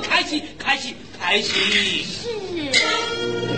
开心，开心，开心。是。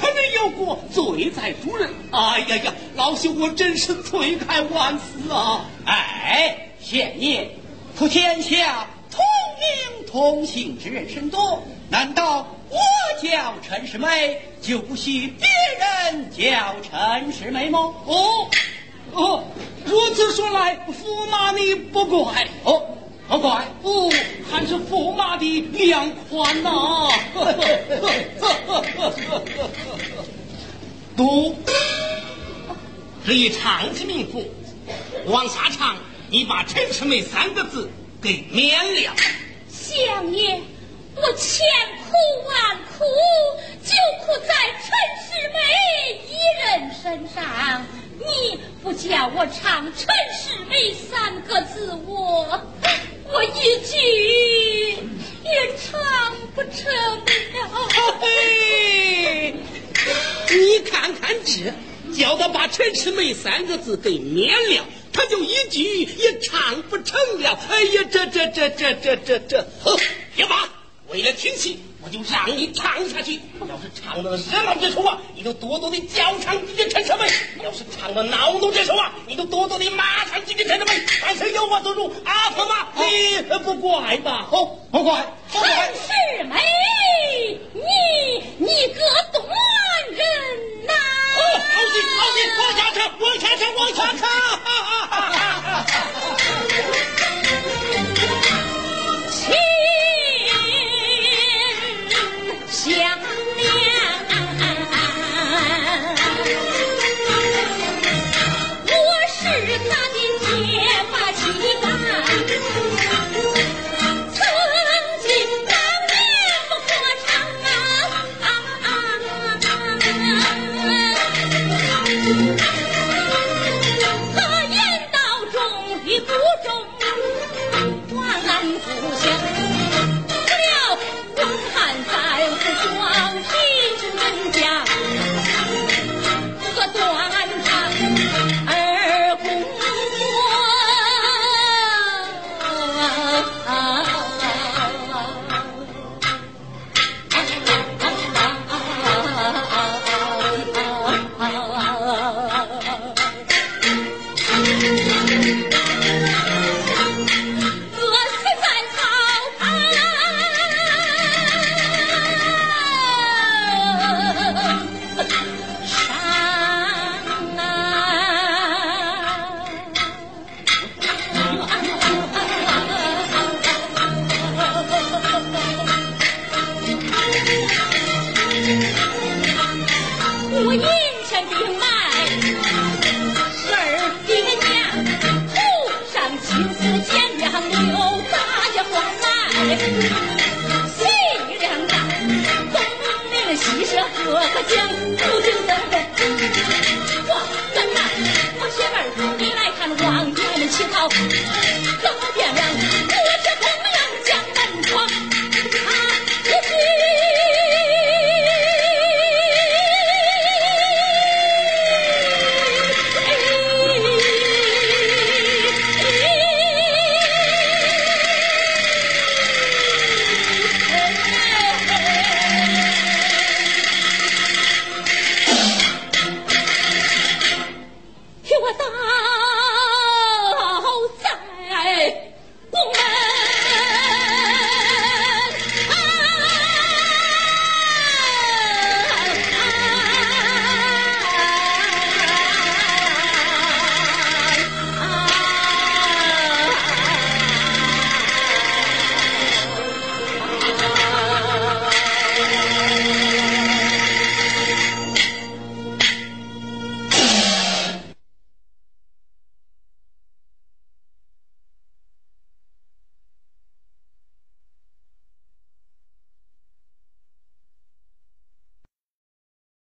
可能有过，罪在主人。”哎呀呀，老朽我真是罪该万死啊！哎，县爷，普天下同名同姓之人甚多，难道我叫陈世美就不许别人叫陈世美吗？哦。哦，如此说来，驸马你不怪哦，不怪哦，还是驸马的两宽呐。读这一唱起名符，往下唱，你把陈世美三个字给免了。相爷，我千苦万苦，就苦在陈世美一人身上。你不叫我唱“陈世美”三个字，我我一句也唱不成了。嘿，你看看这，叫他把“陈世美”三个字给免了，他就一句也唱不成了。哎呀，这这这这这这这，别骂，为了听戏。我就让你唱下去。要是唱的热闹之处啊，你就多多的叫唱几句陈世美；要是唱的闹动之处啊，你就多多的骂唱几句陈世美。凡是有我做主阿婆妈，你不怪吧？哦，不怪，不怪。陈世美，你你个断人呐！哦，好戏好戏，往下唱，往下唱，往下唱。我隐山兵来二爹娘头上青丝剪两又扎起慌来东西舍如今你来看们乞讨怎么变了？